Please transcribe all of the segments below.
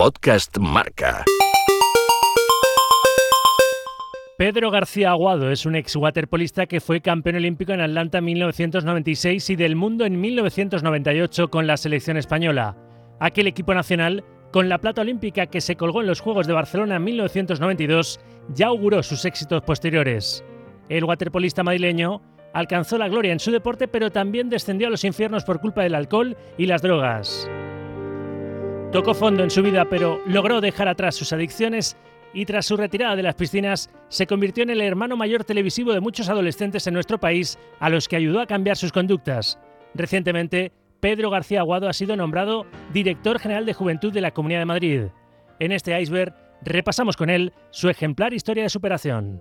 Podcast Marca. Pedro García Aguado es un ex waterpolista que fue campeón olímpico en Atlanta en 1996 y del mundo en 1998 con la selección española. Aquel equipo nacional, con la plata olímpica que se colgó en los Juegos de Barcelona en 1992, ya auguró sus éxitos posteriores. El waterpolista madrileño alcanzó la gloria en su deporte, pero también descendió a los infiernos por culpa del alcohol y las drogas. Tocó fondo en su vida, pero logró dejar atrás sus adicciones y tras su retirada de las piscinas se convirtió en el hermano mayor televisivo de muchos adolescentes en nuestro país a los que ayudó a cambiar sus conductas. Recientemente, Pedro García Aguado ha sido nombrado director general de Juventud de la Comunidad de Madrid. En este iceberg repasamos con él su ejemplar historia de superación.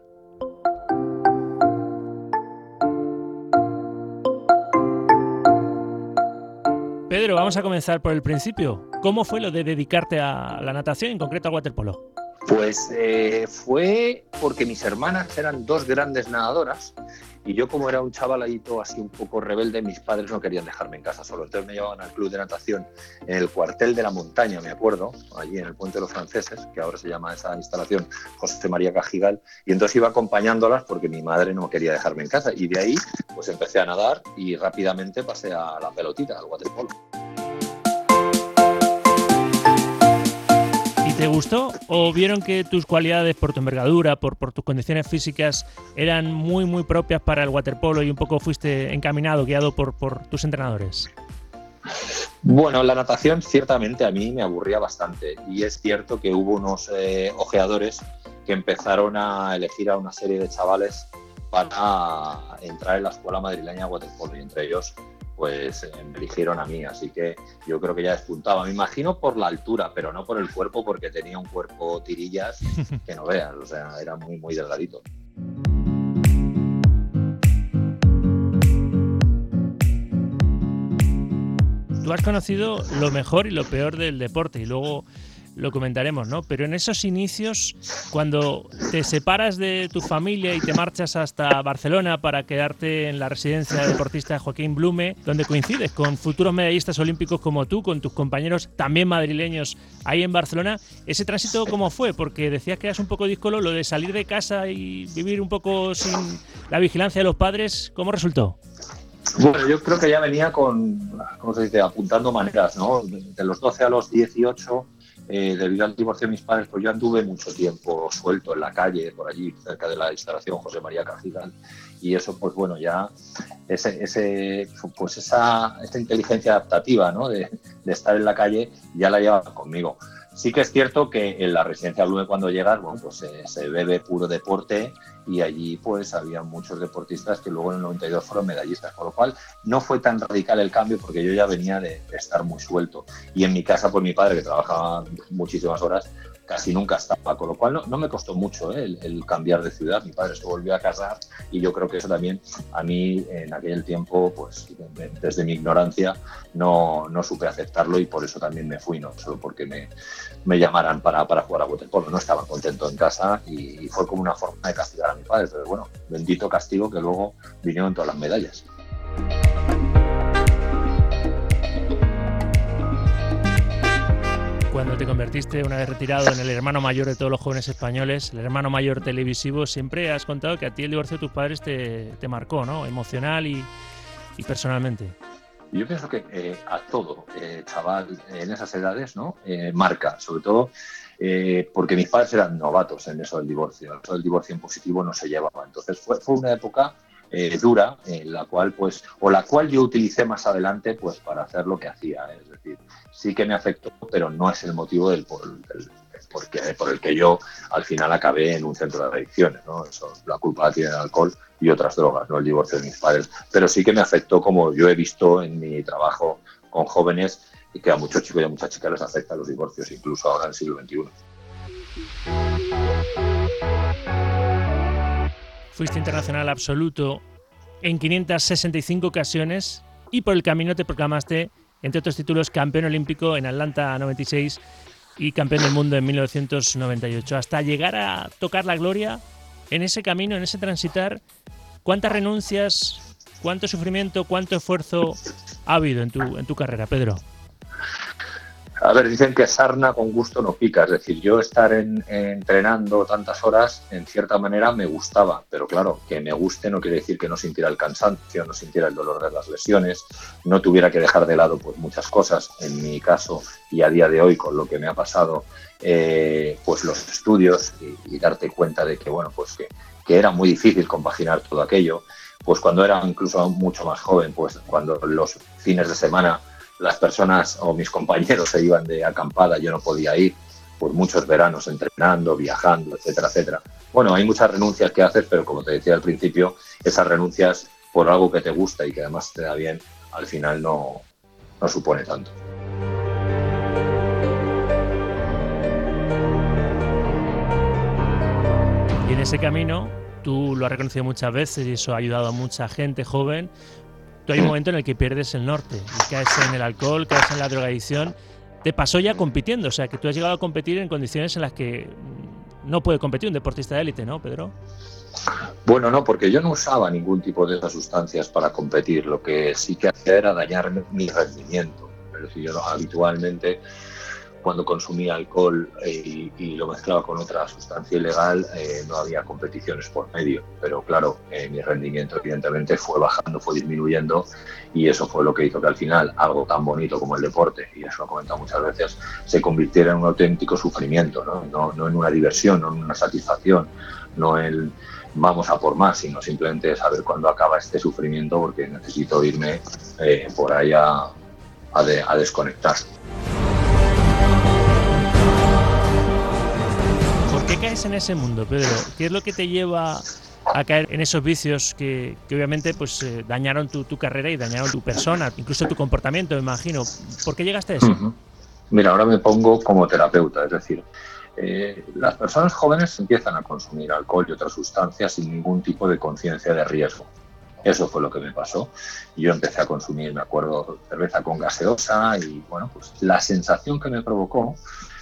Pedro, vamos a comenzar por el principio. ¿Cómo fue lo de dedicarte a la natación, en concreto al waterpolo? Pues eh, fue porque mis hermanas eran dos grandes nadadoras y yo como era un chavaladito así un poco rebelde, mis padres no querían dejarme en casa solo. Entonces me llevaban al club de natación en el cuartel de la montaña, me acuerdo, allí en el Puente de los Franceses, que ahora se llama esa instalación José María Cajigal, y entonces iba acompañándolas porque mi madre no quería dejarme en casa. Y de ahí pues empecé a nadar y rápidamente pasé a la pelotita, al waterpolo. ¿Te gustó o vieron que tus cualidades por tu envergadura, por, tus condiciones físicas eran muy muy propias para el waterpolo y un poco fuiste encaminado, guiado por, por tus entrenadores? Bueno, la natación ciertamente a mí me aburría bastante y es cierto que hubo unos eh, ojeadores que empezaron a elegir a una serie de chavales para entrar en la escuela madrileña de waterpolo y entre ellos pues eh, me eligieron a mí, así que yo creo que ya despuntaba. Me imagino por la altura, pero no por el cuerpo, porque tenía un cuerpo tirillas que no veas, o sea, era muy, muy delgadito. Tú has conocido lo mejor y lo peor del deporte y luego lo comentaremos, ¿no? Pero en esos inicios, cuando te separas de tu familia y te marchas hasta Barcelona para quedarte en la residencia de deportista de Joaquín Blume, donde coincides con futuros medallistas olímpicos como tú, con tus compañeros también madrileños ahí en Barcelona, ¿ese tránsito cómo fue? Porque decías que eras un poco díscolo, lo de salir de casa y vivir un poco sin la vigilancia de los padres, ¿cómo resultó? Bueno, yo creo que ya venía con, ¿cómo se dice?, apuntando maneras, ¿no? De los 12 a los 18 eh, debido al divorcio de mis padres, pues yo anduve mucho tiempo suelto en la calle, por allí, cerca de la instalación José María Cajigal, y eso, pues bueno, ya ese, ese, pues esa, esta inteligencia adaptativa ¿no? de, estar en la calle ya la llevaba conmigo. Sí que es cierto que en la residencia Blume cuando llegas, bueno, pues se, bebe puro deporte y allí pues había muchos deportistas que luego en el 92 fueron medallistas, con lo cual no fue tan radical el cambio porque yo ya venía de, estar muy suelto. Y en mi casa, pues mi padre que trabajaba muchísimas horas, casi nunca estaba, con lo cual no, me costó mucho ¿eh? el, cambiar de ciudad. Mi padre se volvió a casar y yo creo que eso también a mí en aquel tiempo, pues desde mi ignorancia, no, no supe aceptarlo y por eso también me fui, no solo porque me, me llamaran para, para jugar a waterpolo. No estaba contento en casa y, y fue como una forma de castigar a mi padre. Pero bueno, bendito castigo que luego vinieron todas las medallas. Cuando te convertiste una vez retirado en el hermano mayor de todos los jóvenes españoles, el hermano mayor televisivo, siempre has contado que a ti el divorcio de tus padres te, te marcó, ¿no? Emocional y, y personalmente. Yo pienso que eh, a todo eh, chaval en esas edades, ¿no? Eh, marca, sobre todo eh, porque mis padres eran novatos en eso del divorcio. Eso del divorcio en positivo no se llevaba. Entonces fue, fue una época eh, dura, en la cual, pues, o la cual yo utilicé más adelante, pues, para hacer lo que hacía. Es decir, sí que me afectó, pero no es el motivo del, por, del porque, por el que yo al final acabé en un centro de adicciones, ¿no? Eso, la culpa la tiene el alcohol y otras drogas, no el divorcio de mis padres. Pero sí que me afectó, como yo he visto en mi trabajo con jóvenes, y que a muchos chicos y a muchas chicas les afecta los divorcios, incluso ahora en el siglo XXI. Fuiste internacional absoluto en 565 ocasiones y por el camino te proclamaste, entre otros títulos, campeón olímpico en Atlanta 96 y campeón del mundo en 1998. Hasta llegar a tocar la gloria en ese camino, en ese transitar, ¿cuántas renuncias, cuánto sufrimiento, cuánto esfuerzo ha habido en tu, en tu carrera, Pedro? A ver, dicen que sarna con gusto no pica, es decir, yo estar entrenando tantas horas, en cierta manera me gustaba, pero claro, que me guste no quiere decir que no sintiera el cansancio, no sintiera el dolor de las lesiones, no tuviera que dejar de lado pues muchas cosas, en mi caso y a día de hoy con lo que me ha pasado, eh, pues los estudios y, darte cuenta de que, bueno, pues que, que era muy difícil compaginar todo aquello, pues cuando era incluso mucho más joven, pues cuando los fines de semana las personas o mis compañeros se iban de acampada, yo no podía ir por muchos veranos entrenando, viajando, etcétera, etcétera. Bueno, hay muchas renuncias que haces, pero como te decía al principio, esas renuncias por algo que te gusta y que además te da bien, al final no, no supone tanto. Y en ese camino, tú lo has reconocido muchas veces y eso ha ayudado a mucha gente joven, hay un momento en el que pierdes el norte y caes en el alcohol, caes en la drogadicción. Te pasó ya compitiendo, o sea, que tú has llegado a competir en condiciones en las que no puede competir un deportista de élite, ¿no, Pedro? Bueno, no, porque yo no usaba ningún tipo de esas sustancias para competir. Lo que sí que hacía era dañar mi rendimiento. Es decir, yo habitualmente cuando consumía alcohol eh, y, lo mezclaba con otra sustancia ilegal, eh, no había competiciones por medio. Pero claro, eh, mi rendimiento evidentemente fue bajando, fue disminuyendo y eso fue lo que hizo que al final algo tan bonito como el deporte, y eso lo he comentado muchas veces, se convirtiera en un auténtico sufrimiento, no, no, en una diversión, no en una satisfacción, no en vamos a por más, sino simplemente saber cuándo acaba este sufrimiento porque necesito irme por ahí a, a desconectar. Qué caes en ese mundo, Pedro? ¿Qué es lo que te lleva a caer en esos vicios que, obviamente pues eh, dañaron tu, carrera y dañaron tu persona, incluso tu comportamiento, me imagino. ¿Por qué llegaste a eso? Mira, ahora me pongo como terapeuta, es decir, eh, las personas jóvenes empiezan a consumir alcohol y otras sustancias sin ningún tipo de conciencia de riesgo. Eso fue lo que me pasó. Yo empecé a consumir, me acuerdo, cerveza con gaseosa y bueno, pues la sensación que me provocó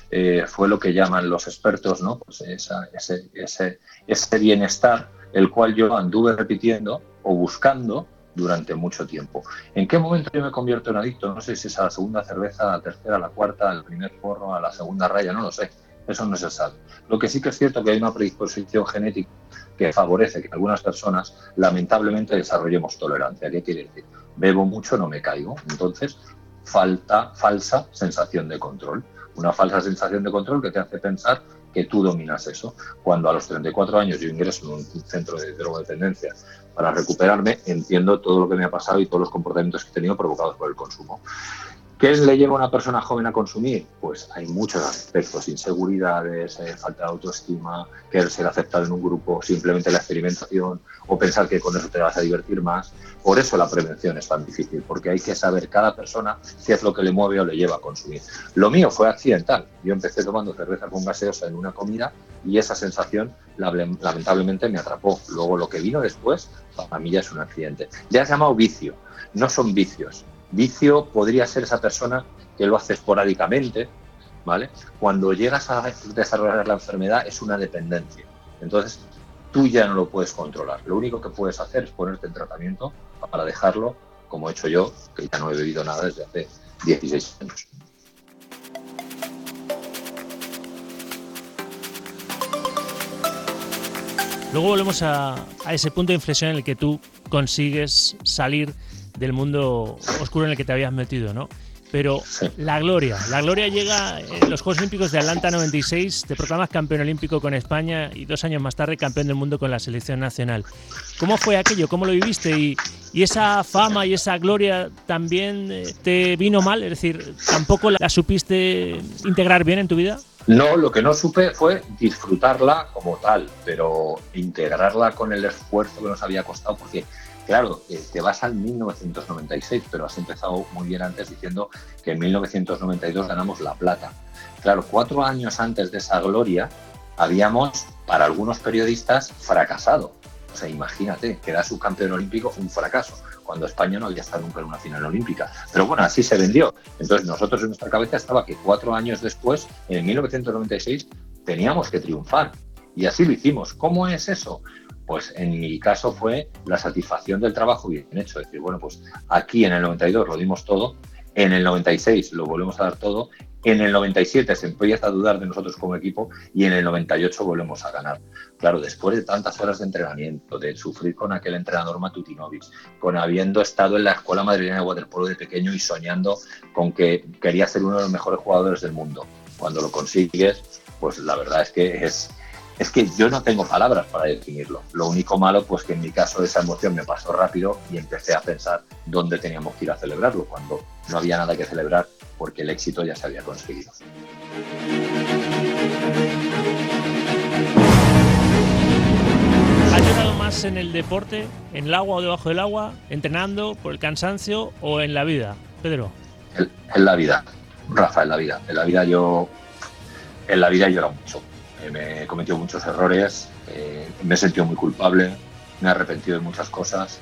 eh, fue lo que llaman los expertos, ¿no? Pues ese, bienestar, el cual yo anduve repitiendo o buscando durante mucho tiempo. ¿En qué momento yo me convierto en adicto? No sé si es a la segunda cerveza, a la tercera, a la cuarta, al primer porro, a la segunda raya, no lo sé. Eso no se sabe. Lo que sí que es cierto que hay una predisposición genética que favorece que algunas personas lamentablemente desarrollemos tolerancia. ¿Qué quiere decir? Bebo mucho, no me caigo. Entonces, falta falsa sensación de control una falsa sensación de control que te hace pensar que tú dominas eso. Cuando a los 34 años yo ingreso en un centro de drogodependencia para recuperarme, entiendo todo lo que me ha pasado y todos los comportamientos que he tenido provocados por el consumo. ¿Qué le lleva a una persona joven a consumir? Pues hay muchos aspectos, inseguridades, eh, falta de autoestima, querer ser aceptado en un grupo, simplemente la experimentación o pensar que con eso te vas a divertir más. Por eso la prevención es tan difícil, porque hay que saber cada persona qué es lo que le mueve o le lleva a consumir. Lo mío fue accidental. Yo empecé tomando cerveza con gaseosa en una comida y esa sensación lamentablemente me atrapó. Luego lo que vino después, para mí ya es un accidente. Ya se llamado vicio, no son vicios Vicio podría ser esa persona que lo hace esporádicamente, ¿vale? Cuando llegas a desarrollar la enfermedad es una dependencia. Entonces, tú ya no lo puedes controlar. Lo único que puedes hacer es ponerte en tratamiento para dejarlo, como he hecho yo, que ya no he bebido nada desde hace 16 años. Luego volvemos a, a, ese punto de inflexión en el que tú consigues salir del mundo oscuro en el que te habías metido, ¿no? Pero la gloria, la gloria llega en los Juegos Olímpicos de Atlanta 96, te proclamas campeón olímpico con España y dos años más tarde campeón del mundo con la selección nacional. ¿Cómo fue aquello? ¿Cómo lo viviste? Y, y esa fama y esa gloria también eh, te vino mal, es decir, ¿tampoco la supiste integrar bien en tu vida? No, lo que no supe fue disfrutarla como tal, pero integrarla con el esfuerzo que nos había costado, porque Claro, eh, te vas al 1996, pero has empezado muy bien antes diciendo que en 1992 ganamos la plata. Claro, cuatro años antes de esa gloria habíamos, para algunos periodistas, fracasado. O sea, imagínate, que era subcampeón olímpico un fracaso, cuando España no había estado nunca en una final olímpica. Pero bueno, así se vendió. Entonces nosotros en nuestra cabeza estaba que cuatro años después, en 1996, teníamos que triunfar. Y así lo hicimos. ¿Cómo es eso? Pues en mi caso fue la satisfacción del trabajo bien hecho. Es decir, bueno, pues aquí en el 92 lo dimos todo, En el 96 lo volvemos a dar todo. En el 97 se empieza a dudar de nosotros como equipo y en el 98 volvemos a ganar. Claro, después de tantas horas de entrenamiento, de sufrir con aquel entrenador Matutinovic, con habiendo estado en la escuela madrileña de waterpolo de pequeño y soñando con que quería ser uno de los mejores jugadores del mundo. Cuando lo consigues, pues la verdad es que es, es que yo no tengo palabras para definirlo. Lo único malo, pues que en mi caso esa emoción me pasó rápido y empecé a pensar dónde teníamos que ir a celebrarlo, cuando no había nada que celebrar porque el éxito ya se había conseguido. ¿Has llorado más en el deporte, en el agua o debajo del agua, entrenando, por el cansancio o en la vida, Pedro? En, la vida, Rafa, en la vida. En la vida yo, en la vida he llorado mucho me he cometido muchos errores, eh, me he sentido muy culpable, me he arrepentido de muchas cosas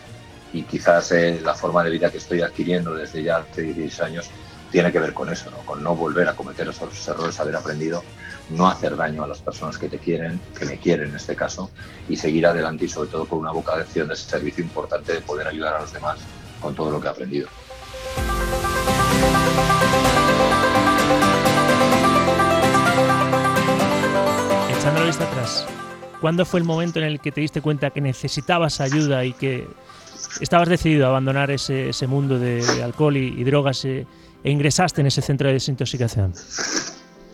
y quizás eh, la forma de vida que estoy adquiriendo desde ya hace 16 años tiene que ver con eso, con no volver a cometer esos errores, haber aprendido, no hacer daño a las personas que te quieren, que me quieren en este caso, y seguir adelante y sobre todo con una vocación de ese servicio importante de poder ayudar a los demás con todo lo que he aprendido. Atrás, ¿cuándo fue el momento en el que te diste cuenta que necesitabas ayuda y que estabas decidido a abandonar ese, mundo de, alcohol y, drogas eh, e ingresaste en ese centro de desintoxicación?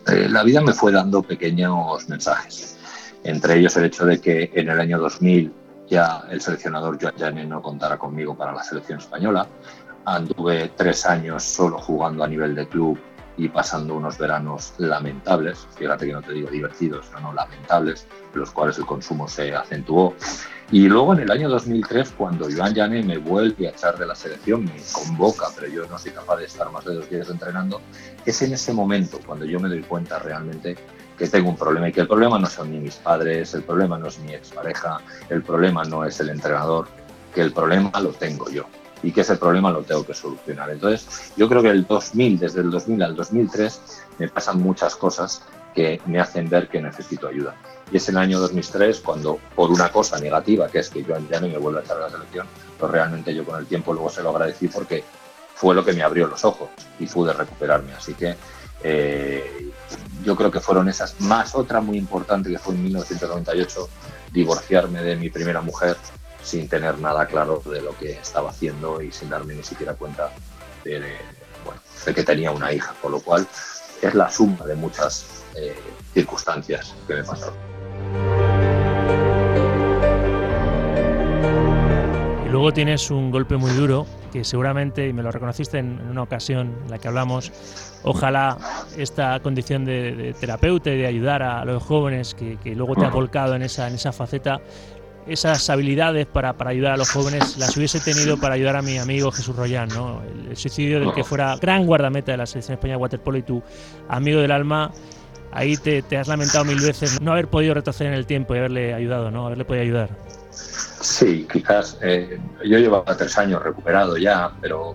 Eh, la vida me fue dando pequeños mensajes, entre ellos el hecho de que en el año 2000 ya el seleccionador Joan Janet no contara conmigo para la selección española. Anduve tres años solo jugando a nivel de club y pasando unos veranos lamentables, fíjate que no te digo divertidos, no, lamentables, en los cuales el consumo se acentuó. Y luego en el año 2003, cuando Iván Llané me vuelve a echar de la selección, me convoca, pero yo no soy capaz de estar más de dos días entrenando, es en ese momento cuando yo me doy cuenta realmente que tengo un problema y que el problema no son ni mis padres, el problema no es mi expareja, el problema no es el entrenador, que el problema lo tengo yo y que ese problema lo tengo que solucionar. Entonces, yo creo que el 2000, desde el 2000 al 2003, me pasan muchas cosas que me hacen ver que necesito ayuda. Y es el año 2003 cuando, por una cosa negativa, que es que yo ya no me vuelvo a echar a la selección, pero realmente yo con el tiempo luego se lo agradecí porque fue lo que me abrió los ojos y pude recuperarme. Así que eh, yo creo que fueron esas, más otra muy importante que fue en 1998, divorciarme de mi primera mujer sin tener nada claro de lo que estaba haciendo y sin darme ni siquiera cuenta de, que tenía una hija, por lo cual es la suma de muchas eh, circunstancias que me pasaron. Y luego tienes un golpe muy duro que seguramente, y me lo reconociste en, una ocasión en la que hablamos, ojalá esta condición de, terapeuta y de ayudar a los jóvenes que, que luego te ha volcado en esa, en esa faceta, esas habilidades para, para, ayudar a los jóvenes las hubiese tenido para ayudar a mi amigo Jesús Royán, ¿no? El, suicidio del que fuera gran guardameta de la selección española de waterpolo y tu amigo del alma, ahí te, te, has lamentado mil veces no haber podido retroceder en el tiempo y haberle ayudado, ¿no? Haberle podido ayudar. Sí, quizás eh, yo llevaba tres años recuperado ya, pero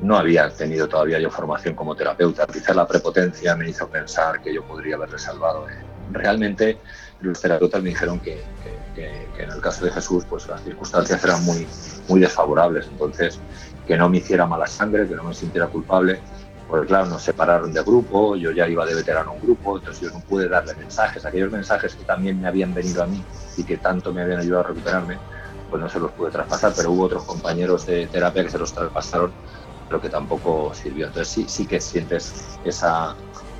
no había tenido todavía yo formación como terapeuta. Quizás la prepotencia me hizo pensar que yo podría haberle salvado. Realmente los terapeutas me dijeron que, en el caso de Jesús pues las circunstancias eran muy, muy desfavorables, entonces que no me hiciera mala sangre, que no me sintiera culpable, porque claro, nos separaron de grupo, yo ya iba de veterano a un grupo, entonces yo no pude darle mensajes, aquellos mensajes que también me habían venido a mí y que tanto me habían ayudado a recuperarme, pues no se los pude traspasar, pero hubo otros compañeros de terapia que se los traspasaron, pero que tampoco sirvió. Entonces sí, sí que sientes esa,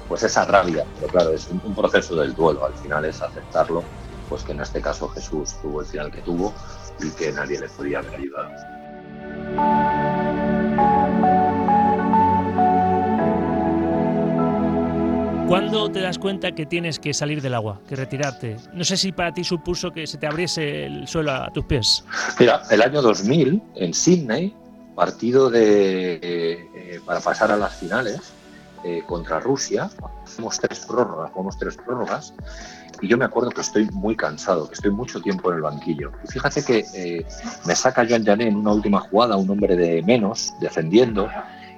pues esa rabia, pero claro, es un, proceso del duelo, al final es aceptarlo, pues que en este caso Jesús tuvo el final que tuvo y que nadie le podía haber ayudado. ¿Cuándo te das cuenta que tienes que salir del agua, que retirarte? No sé si para ti supuso que se te abriese el suelo a tus pies. Mira, el año 2000 en Sydney, partido de, eh, para pasar a las finales, eh, contra Rusia, hacemos tres prórrogas, jugamos tres prórrogas, y yo me acuerdo que estoy muy cansado, que estoy mucho tiempo en el banquillo. Y fíjate que eh, me saca Joan Jané en una última jugada, un hombre de menos, defendiendo,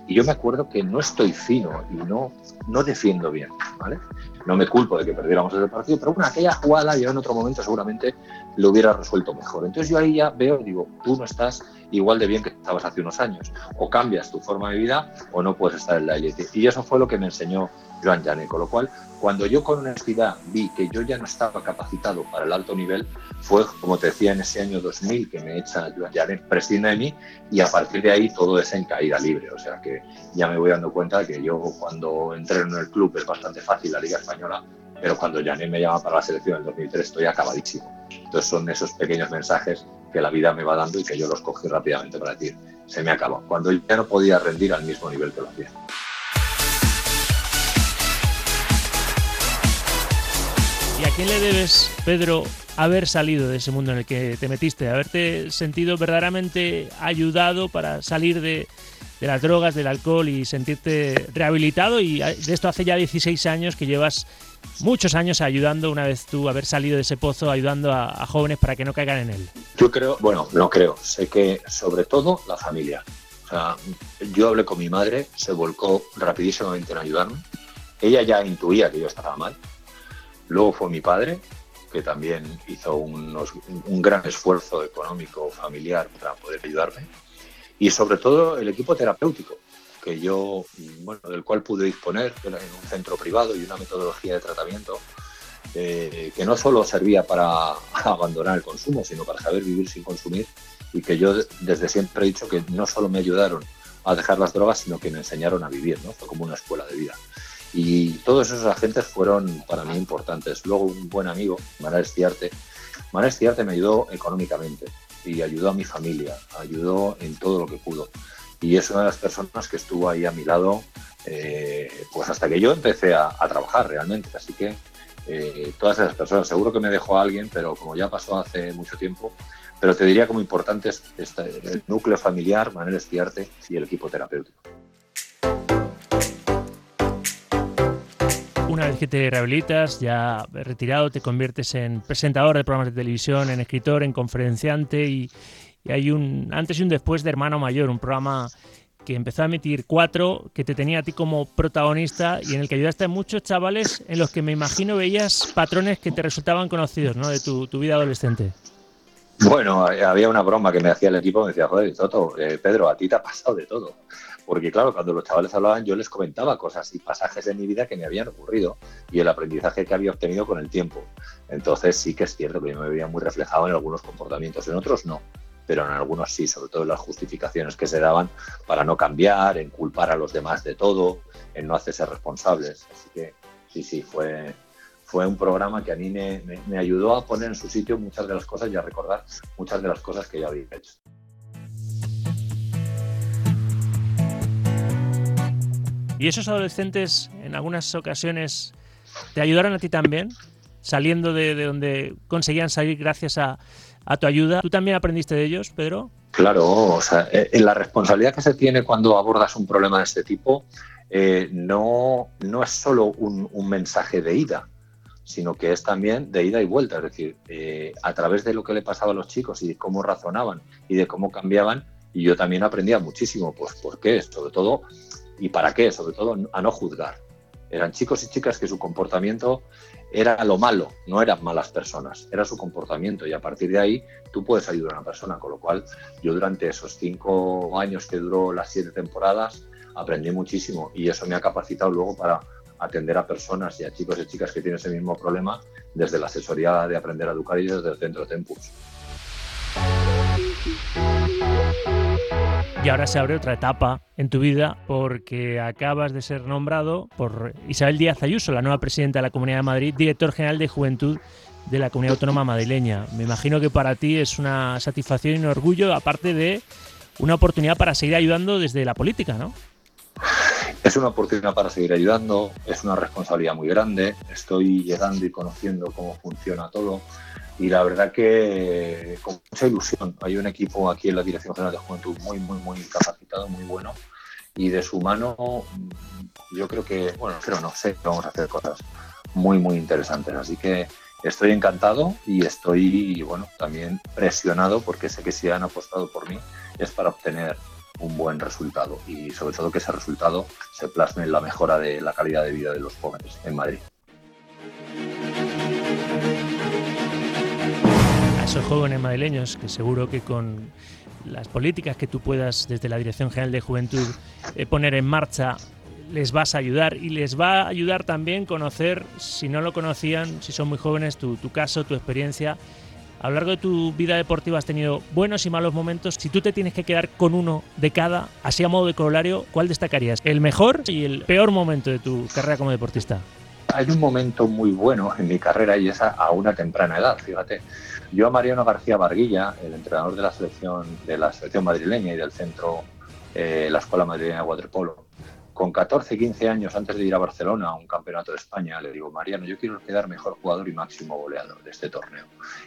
y yo me acuerdo que no estoy fino y no, no defiendo bien, ¿vale? No me culpo de que perdiéramos ese partido, pero bueno, aquella jugada yo en otro momento seguramente lo hubiera resuelto mejor. Entonces yo ahí ya veo digo, tú no estás igual de bien que estabas hace unos años. O cambias tu forma de vida o no puedes estar en la élite. Y eso fue lo que me enseñó Joan Janet, con lo cual cuando yo con honestidad vi que yo ya no estaba capacitado para el alto nivel, fue, como te decía, en ese año 2000 que me echa Joan Janet, prescinde de mí y a partir de ahí todo es en caída libre. O sea que ya me voy dando cuenta que yo cuando entré en el club es bastante fácil la Liga Española, pero cuando Janet me llama para la selección en 2003 estoy acabadísimo. Entonces son esos pequeños mensajes que la vida me va dando y que yo los cogí rápidamente para decir, se me acabó. Cuando ya no podía rendir al mismo nivel que lo hacía. ¿Y a quién le debes, Pedro, haber salido de ese mundo en el que te metiste, haberte sentido verdaderamente ayudado para salir de, las drogas, del alcohol y sentirte rehabilitado? Y de esto hace ya 16 años que llevas muchos años ayudando, una vez tú haber salido de ese pozo, ayudando a, jóvenes para que no caigan en él. Yo creo, bueno, no creo, sé que sobre todo la familia. Yo hablé con mi madre, se volcó rapidísimamente en ayudarme. Ella ya intuía que yo estaba mal Luego fue mi padre, que también hizo un gran esfuerzo económico, familiar, para poder ayudarme. Y sobre todo el equipo terapéutico, que yo, bueno, del cual pude disponer en un centro privado y una metodología de tratamiento eh, que no solo servía para abandonar el consumo, sino para saber vivir sin consumir y que yo desde siempre he dicho que no solo me ayudaron a dejar las drogas, sino que me enseñaron a vivir, ¿no? Fue como una escuela de vida. Y todos esos agentes fueron para mí importantes. Luego un buen amigo, Manuel Estiarte, Manuel Estiarte me ayudó económicamente y ayudó a mi familia, ayudó en todo lo que pudo. Y es una de las personas que estuvo ahí a mi lado eh, pues hasta que yo empecé a, trabajar realmente. Así que eh, todas esas personas, seguro que me dejó a alguien, pero como ya pasó hace mucho tiempo, pero te diría como importante es el núcleo familiar, Manuel Estiarte y el equipo terapéutico. Una vez que te rehabilitas, ya retirado, te conviertes en presentador de programas de televisión, en escritor, en conferenciante y, hay un antes y un después de Hermano Mayor, un programa que empezó a emitir cuatro, que te tenía a ti como protagonista y en el que ayudaste a muchos chavales en los que me imagino veías patrones que te resultaban conocidos ¿no? de tu, vida adolescente. Bueno, había una broma que me hacía el equipo, me decía, joder, Toto, eh, Pedro, a ti te ha pasado de todo. Porque claro, cuando los chavales hablaban yo les comentaba cosas y pasajes de mi vida que me habían ocurrido y el aprendizaje que había obtenido con el tiempo. Entonces sí que es cierto que yo me veía muy reflejado en algunos comportamientos, en otros no, pero en algunos sí, sobre todo en las justificaciones que se daban para no cambiar, en culpar a los demás de todo, en no hacerse responsables. Así que sí, sí, fue, fue un programa que a mí me, ayudó a poner en su sitio muchas de las cosas y a recordar muchas de las cosas que ya había hecho. ¿Y esos adolescentes en algunas ocasiones te ayudaron a ti también? Saliendo de, donde conseguían salir gracias a, tu ayuda. ¿Tú también aprendiste de ellos, Pedro? Claro, o sea, eh, la responsabilidad que se tiene cuando abordas un problema de este tipo eh, no, no es solo un, mensaje de ida, sino que es también de ida y vuelta. Es decir, eh, a través de lo que le pasaba a los chicos y de cómo razonaban y de cómo cambiaban, y yo también aprendía muchísimo. Pues, ¿por qué? Sobre todo ¿Y para qué? Sobre todo a no juzgar. Eran chicos y chicas que su comportamiento era lo malo, no eran malas personas, era su comportamiento y a partir de ahí tú puedes ayudar a una persona. Con lo cual yo durante esos cinco años que duró las siete temporadas aprendí muchísimo y eso me ha capacitado luego para atender a personas y a chicos y chicas que tienen ese mismo problema desde la asesoría de aprender a educar y desde el centro Tempus. Y ahora se abre otra etapa en tu vida porque acabas de ser nombrado por Isabel Díaz Ayuso, la nueva presidenta de la Comunidad de Madrid, director general de Juventud de la Comunidad Autónoma Madrileña. Me imagino que para ti es una satisfacción y un orgullo, aparte de una oportunidad para seguir ayudando desde la política, ¿no? Es una oportunidad para seguir ayudando, es una responsabilidad muy grande, estoy llegando y conociendo cómo funciona todo y la verdad que con mucha ilusión. Hay un equipo aquí en la Dirección General de Juventud muy, muy, muy capacitado, muy bueno y de su mano mm, yo creo que, bueno, pero no sé, vamos a hacer cosas muy, muy interesantes. Así que estoy encantado y estoy, bueno, también presionado porque sé que si han apostado por mí es para obtener un buen resultado y sobre todo que ese resultado se plasme en la mejora de la calidad de vida de los jóvenes en Madrid. esos jóvenes madrileños que seguro que con las políticas que tú puedas desde la Dirección General de Juventud eh, poner en marcha les vas a ayudar y les va a ayudar también conocer, si no lo conocían, si son muy jóvenes, tu, tu caso, tu experiencia. A lo largo de tu vida deportiva has tenido buenos y malos momentos. Si tú te tienes que quedar con uno de cada, así a modo de corolario, ¿cuál destacarías? ¿El mejor y el peor momento de tu carrera como deportista? Hay un momento muy bueno en mi carrera y es a una temprana edad, fíjate. Yo a Mariano García Barguilla, el entrenador de la selección, de la selección madrileña y del centro, eh, la Escuela Madrileña de Waterpolo, con 14, 15 años antes de ir a Barcelona a un campeonato de España, le digo, Mariano, yo quiero quedar mejor jugador y máximo goleador de este torneo.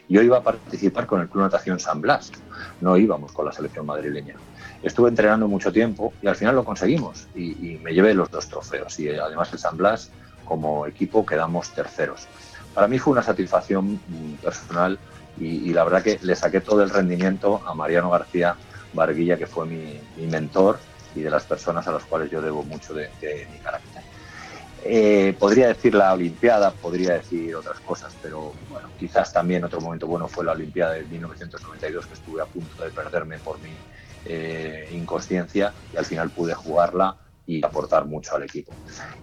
Yo iba a participar con el Club Natación San Blas, no íbamos con la selección madrileña. Estuve entrenando mucho tiempo y al final lo conseguimos y, me llevé los dos trofeos y además el San Blas como equipo quedamos terceros. Para mí fue una satisfacción mm, personal y, la verdad que le saqué todo el rendimiento a Mariano García Barguilla, que fue mi, mentor y de las personas a las cuales yo debo mucho de, mi carácter. Eh, podría decir la Olimpiada, podría decir otras cosas, pero bueno, quizás también otro momento bueno fue la Olimpiada de 1992, que estuve a punto de perderme por mi eh, inconsciencia y al final pude jugarla y aportar mucho al equipo.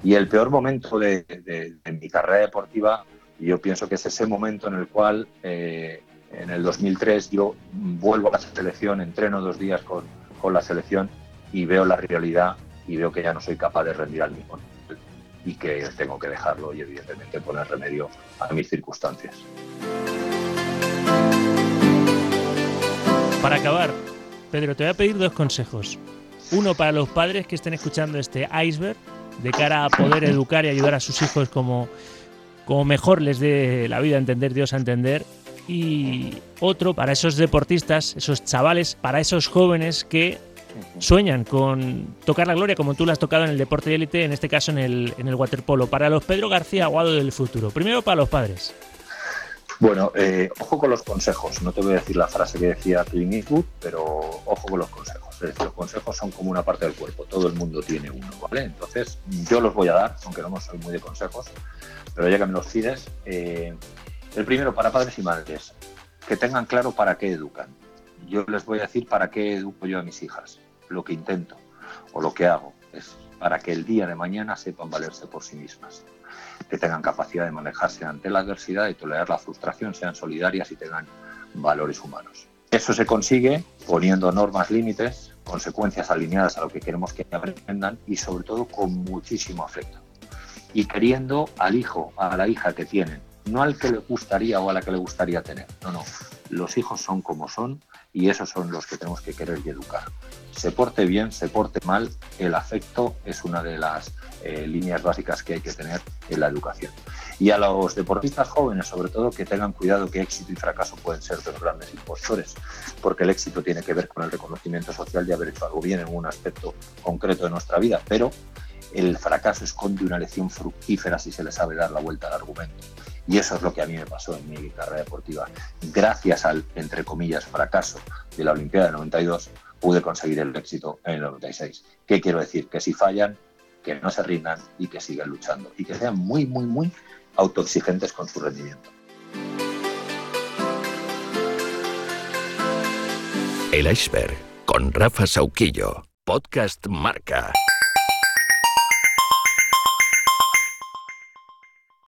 Y el peor momento de, de mi carrera deportiva yo pienso que es ese momento en el cual, eh, en el 2003, yo vuelvo a la selección, entreno dos días con, con, la selección y veo la realidad y veo que ya no soy capaz de rendir al mismo y que tengo que dejarlo y evidentemente poner remedio a mis circunstancias. Para acabar, Pedro, te voy a pedir dos consejos. Uno para los padres que estén escuchando este iceberg de cara a poder educar y ayudar a sus hijos como como mejor les dé la vida a entender, Dios a entender. Y otro para esos deportistas, esos chavales, para esos jóvenes que sueñan con tocar la gloria como tú la has tocado en el deporte de élite, en este caso en el, en el waterpolo. Para los Pedro García Aguado del futuro. Primero para los padres. Bueno, eh, ojo con los consejos. No te voy a decir la frase que decía Clint Eastwood, pero ojo con los consejos. Es decir, los consejos son como una parte del cuerpo. Todo el mundo tiene uno, ¿vale? Entonces, yo los voy a dar, aunque no soy muy de consejos pero ya que me los pides, eh, el primero para padres y madres, que tengan claro para qué educan. Yo les voy a decir para qué educo yo a mis hijas. Lo que intento o lo que hago es para que el día de mañana sepan valerse por sí mismas, que tengan capacidad de manejarse ante la adversidad y tolerar la frustración, sean solidarias y tengan valores humanos. Eso se consigue poniendo normas límites, consecuencias alineadas a lo que queremos que aprendan y sobre todo con muchísimo afecto y queriendo al hijo, a la hija que tienen, no al que le gustaría o a la que le gustaría tener. No, no. Los hijos son como son y esos son los que tenemos que querer y educar. Se porte bien, se porte mal, el afecto es una de las eh, líneas básicas que hay que tener en la educación. Y a los deportistas jóvenes, sobre todo, que tengan cuidado que éxito y fracaso pueden ser dos grandes impostores, porque el éxito tiene que ver con el reconocimiento social de haber hecho algo bien en un aspecto concreto de nuestra vida, pero el fracaso esconde una lección fructífera si se le sabe dar la vuelta al argumento. Y eso es lo que a mí me pasó en mi carrera deportiva. Gracias al, entre comillas, fracaso de la Olimpiada del 92, pude conseguir el éxito en el 96. ¿Qué quiero decir? Que si fallan, que no se rindan y que sigan luchando. Y que sean muy, muy, muy autoexigentes con su rendimiento. El iceberg con Rafa Sauquillo. Podcast Marca.